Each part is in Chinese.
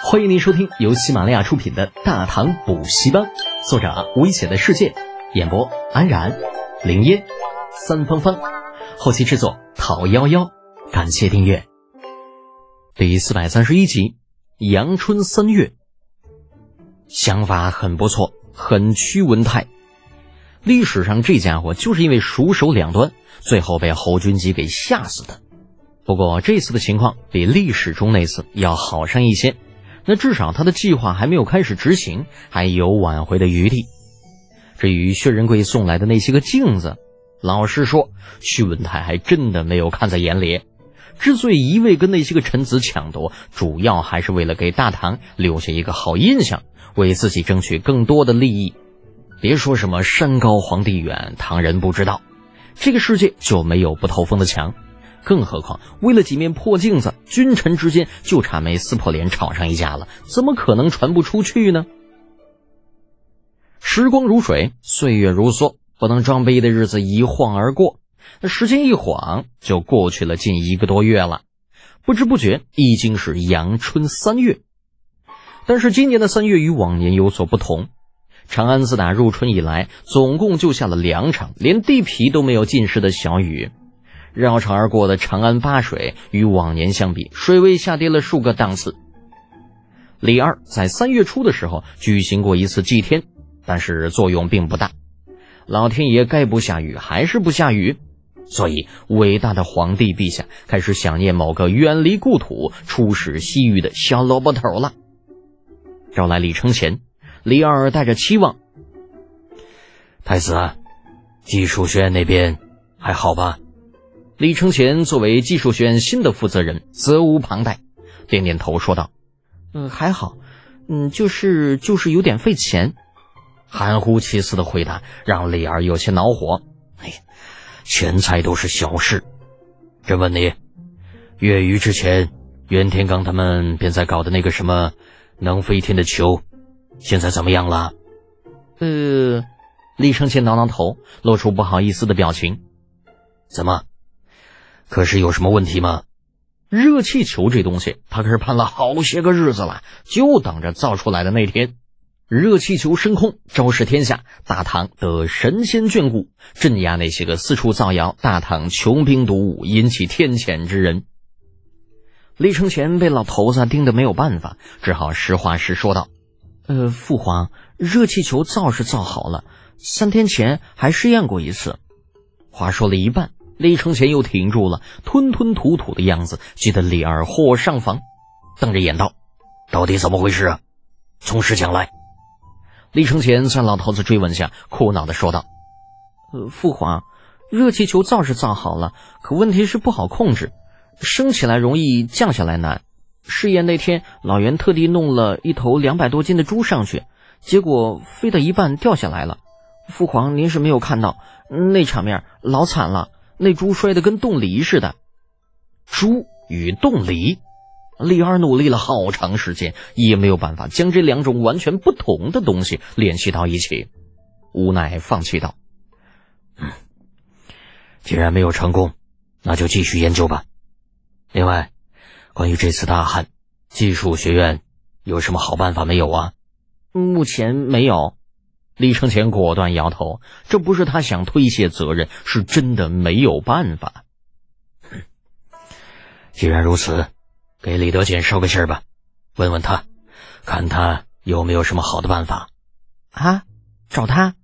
欢迎您收听由喜马拉雅出品的《大唐补习班》，作者危险的世界，演播安然、林烟、三芳芳，后期制作陶幺幺。感谢订阅。第四百三十一集，阳春三月，想法很不错，很屈文泰。历史上这家伙就是因为熟手两端，最后被侯君集给吓死的。不过这次的情况比历史中那次要好上一些。那至少他的计划还没有开始执行，还有挽回的余地。至于薛仁贵送来的那些个镜子，老实说，徐文泰还真的没有看在眼里。之所以一味跟那些个臣子抢夺，主要还是为了给大唐留下一个好印象，为自己争取更多的利益。别说什么山高皇帝远，唐人不知道，这个世界就没有不透风的墙。更何况，为了几面破镜子，君臣之间就差没撕破脸吵上一架了，怎么可能传不出去呢？时光如水，岁月如梭，不能装逼的日子一晃而过。那时间一晃，就过去了近一个多月了。不知不觉，已经是阳春三月。但是今年的三月与往年有所不同，长安自打入春以来，总共就下了两场连地皮都没有浸湿的小雨。绕城而过的长安八水，与往年相比，水位下跌了数个档次。李二在三月初的时候举行过一次祭天，但是作用并不大。老天爷该不下雨还是不下雨，所以伟大的皇帝陛下开始想念某个远离故土、出使西域的小萝卜头了。招来李承乾，李二带着期望：“太子，技术学院那边还好吧？”李承乾作为技术学院新的负责人，责无旁贷，点点头说道：“嗯，还好，嗯，就是就是有点费钱。”含糊其辞的回答让李儿有些恼火。“哎，钱财都是小事。这问你，月余之前，袁天罡他们便在搞的那个什么能飞天的球，现在怎么样了？”呃，李承乾挠挠头，露出不好意思的表情。“怎么？”可是有什么问题吗？热气球这东西，他可是盼了好些个日子了，就等着造出来的那天。热气球升空，昭示天下，大唐得神仙眷顾，镇压那些个四处造谣大唐穷兵黩武、引起天谴之人。李承乾被老头子盯得没有办法，只好实话实说道：“呃，父皇，热气球造是造好了，三天前还试验过一次。”话说了一半。李承乾又停住了，吞吞吐吐的样子，急得李二火上房，瞪着眼道：“到底怎么回事啊？从实讲来。”李承乾在老头子追问下，苦恼的说道：“呃，父皇，热气球造是造好了，可问题是不好控制，升起来容易，降下来难。试验那天，老袁特地弄了一头两百多斤的猪上去，结果飞到一半掉下来了。父皇，您是没有看到那场面，老惨了。”那猪摔得跟冻梨似的，猪与冻梨，李二努力了好长时间，也没有办法将这两种完全不同的东西联系到一起，无奈放弃道：“嗯，既然没有成功，那就继续研究吧。另外，关于这次大旱，技术学院有什么好办法没有啊？目前没有。”李承前果断摇头，这不是他想推卸责任，是真的没有办法。既然如此，给李德俭捎个信儿吧，问问他，看他有没有什么好的办法。啊，找他？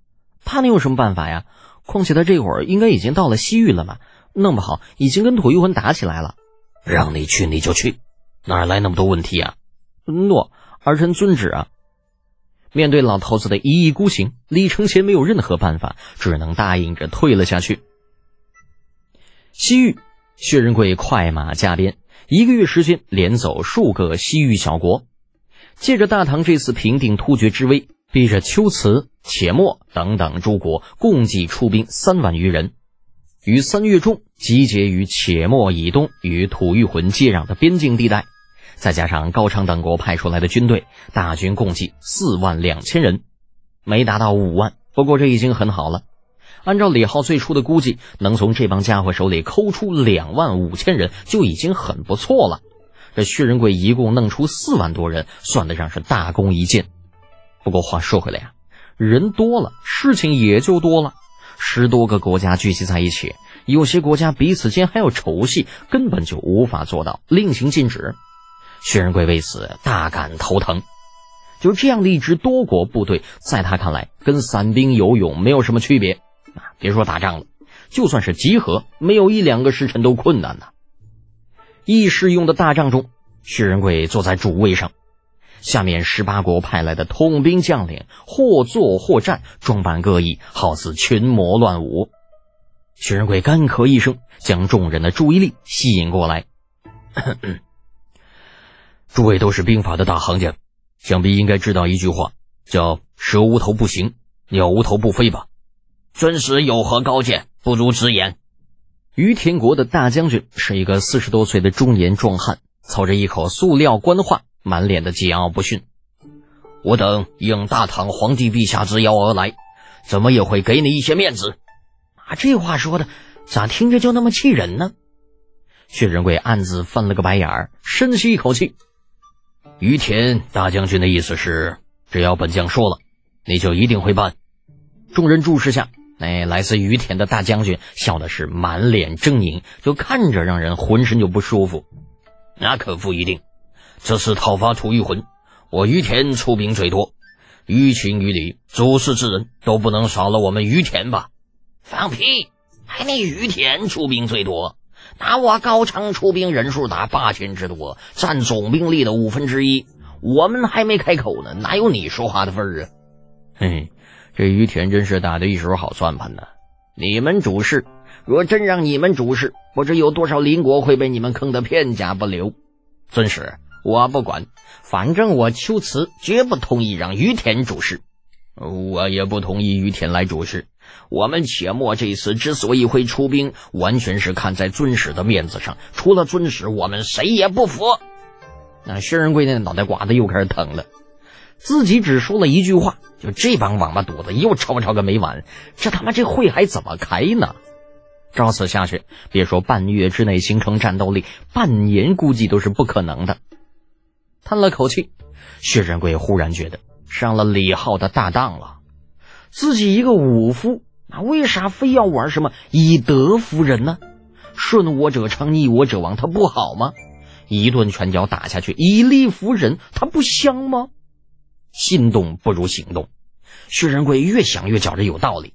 他能有什么办法呀？况且他这会儿应该已经到了西域了嘛，弄不好已经跟吐谷浑打起来了。让你去你就去，哪来那么多问题啊？诺，儿臣遵旨啊。面对老头子的一意孤行，李承乾没有任何办法，只能答应着退了下去。西域，薛仁贵快马加鞭，一个月时间连走数个西域小国，借着大唐这次平定突厥之威，逼着龟兹、且末等等诸国共计出兵三万余人，于三月中集结于且末以东与吐谷浑接壤的边境地带。再加上高昌等国派出来的军队，大军共计四万两千人，没达到五万，不过这已经很好了。按照李浩最初的估计，能从这帮家伙手里抠出两万五千人就已经很不错了。这薛仁贵一共弄出四万多人，算得上是大功一件。不过话说回来呀，人多了，事情也就多了。十多个国家聚集在一起，有些国家彼此间还有仇隙，根本就无法做到令行禁止。薛仁贵为此大感头疼。就这样的一支多国部队，在他看来，跟散兵游勇没有什么区别。啊，别说打仗了，就算是集合，没有一两个时辰都困难呐。议事用的大帐中，薛仁贵坐在主位上，下面十八国派来的统兵将领或坐或站，装扮各异，好似群魔乱舞。薛仁贵干咳一声，将众人的注意力吸引过来。咳咳诸位都是兵法的大行家，想必应该知道一句话，叫“蛇无头不行，鸟无头不飞”吧？尊师有何高见？不如直言。于田国的大将军是一个四十多岁的中年壮汉，操着一口塑料官话，满脸的桀骜不驯。我等应大唐皇帝陛下之邀而来，怎么也会给你一些面子。啊，这话说的咋听着就那么气人呢？薛仁贵暗自翻了个白眼儿，深吸一口气。于田大将军的意思是，只要本将说了，你就一定会办。众人注视下。哎，来自于田的大将军笑的是满脸狰狞，就看着让人浑身就不舒服。那可不一定，这次讨伐吐谷浑，我于田出兵最多，于情于理，主事之人都不能少了我们于田吧？放屁！还你于田出兵最多？那我高昌出兵人数达八千之多，占总兵力的五分之一。我们还没开口呢，哪有你说话的份儿啊？嘿。这于田真是打的一手好算盘呢！你们主事，若真让你们主事，不知有多少邻国会被你们坑得片甲不留。尊使，我不管，反正我秋辞绝不同意让于田主事。我也不同意于田来主事。我们且莫这次之所以会出兵，完全是看在尊使的面子上。除了尊使，我们谁也不服。那薛仁贵那脑袋瓜子又开始疼了。自己只说了一句话，就这帮王八犊子又吵吵个没完，这他妈这会还怎么开呢？照此下去，别说半月之内形成战斗力，半年估计都是不可能的。叹了口气，薛仁贵忽然觉得上了李浩的大当了。自己一个武夫，那为啥非要玩什么以德服人呢？顺我者昌，逆我者亡，他不好吗？一顿拳脚打下去，以力服人，他不香吗？心动不如行动，薛仁贵越想越觉着有道理，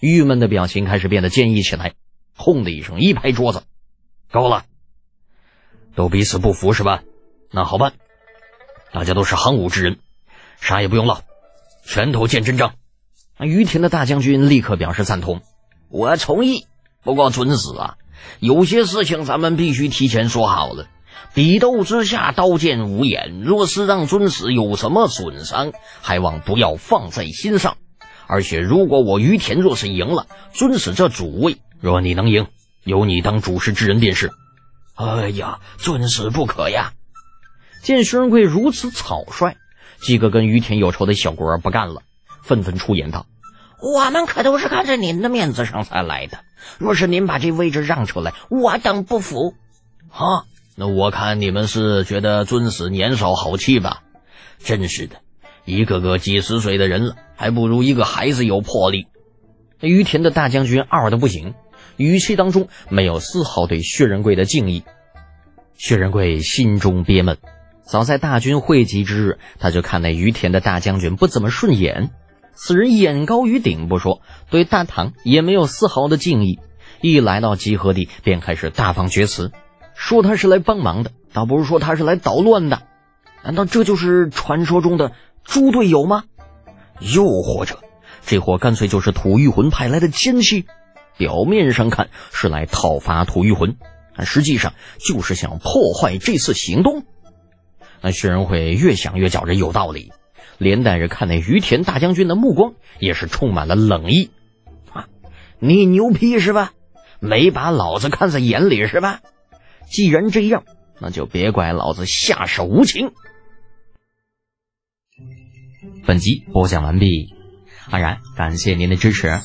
郁闷的表情开始变得坚毅起来。轰的一声，一拍桌子：“够了！都彼此不服是吧？那好办，大家都是行武之人，啥也不用唠，拳头见真章。”于田的大将军立刻表示赞同：“我同意。不过准死啊，有些事情咱们必须提前说好了。”比斗之下，刀剑无眼。若是让尊使有什么损伤，还望不要放在心上。而且，如果我于田若是赢了，尊使这主位，若你能赢，由你当主事之人便是。哎呀，尊使不可呀！见薛仁贵如此草率，几个跟于田有仇的小国不干了，纷纷出言道：“我们可都是看在您的面子上才来的。若是您把这位置让出来，我等不服。”啊！那我看你们是觉得尊使年少好气吧？真是的，一个个几十岁的人了，还不如一个孩子有魄力。于田的大将军二的不行，语气当中没有丝毫对薛仁贵的敬意。薛仁贵心中憋闷，早在大军汇集之日，他就看那于田的大将军不怎么顺眼。此人眼高于顶不说，对大唐也没有丝毫的敬意。一来到集合地，便开始大放厥词。说他是来帮忙的，倒不如说他是来捣乱的。难道这就是传说中的猪队友吗？又或者，这货干脆就是吐谷浑派来的奸细？表面上看是来讨伐吐谷浑，但实际上就是想破坏这次行动。那薛仁贵越想越觉着有道理，连带着看那于田大将军的目光也是充满了冷意。啊，你牛批是吧？没把老子看在眼里是吧？既然这样，那就别怪老子下手无情。本集播讲完毕，安然感谢您的支持。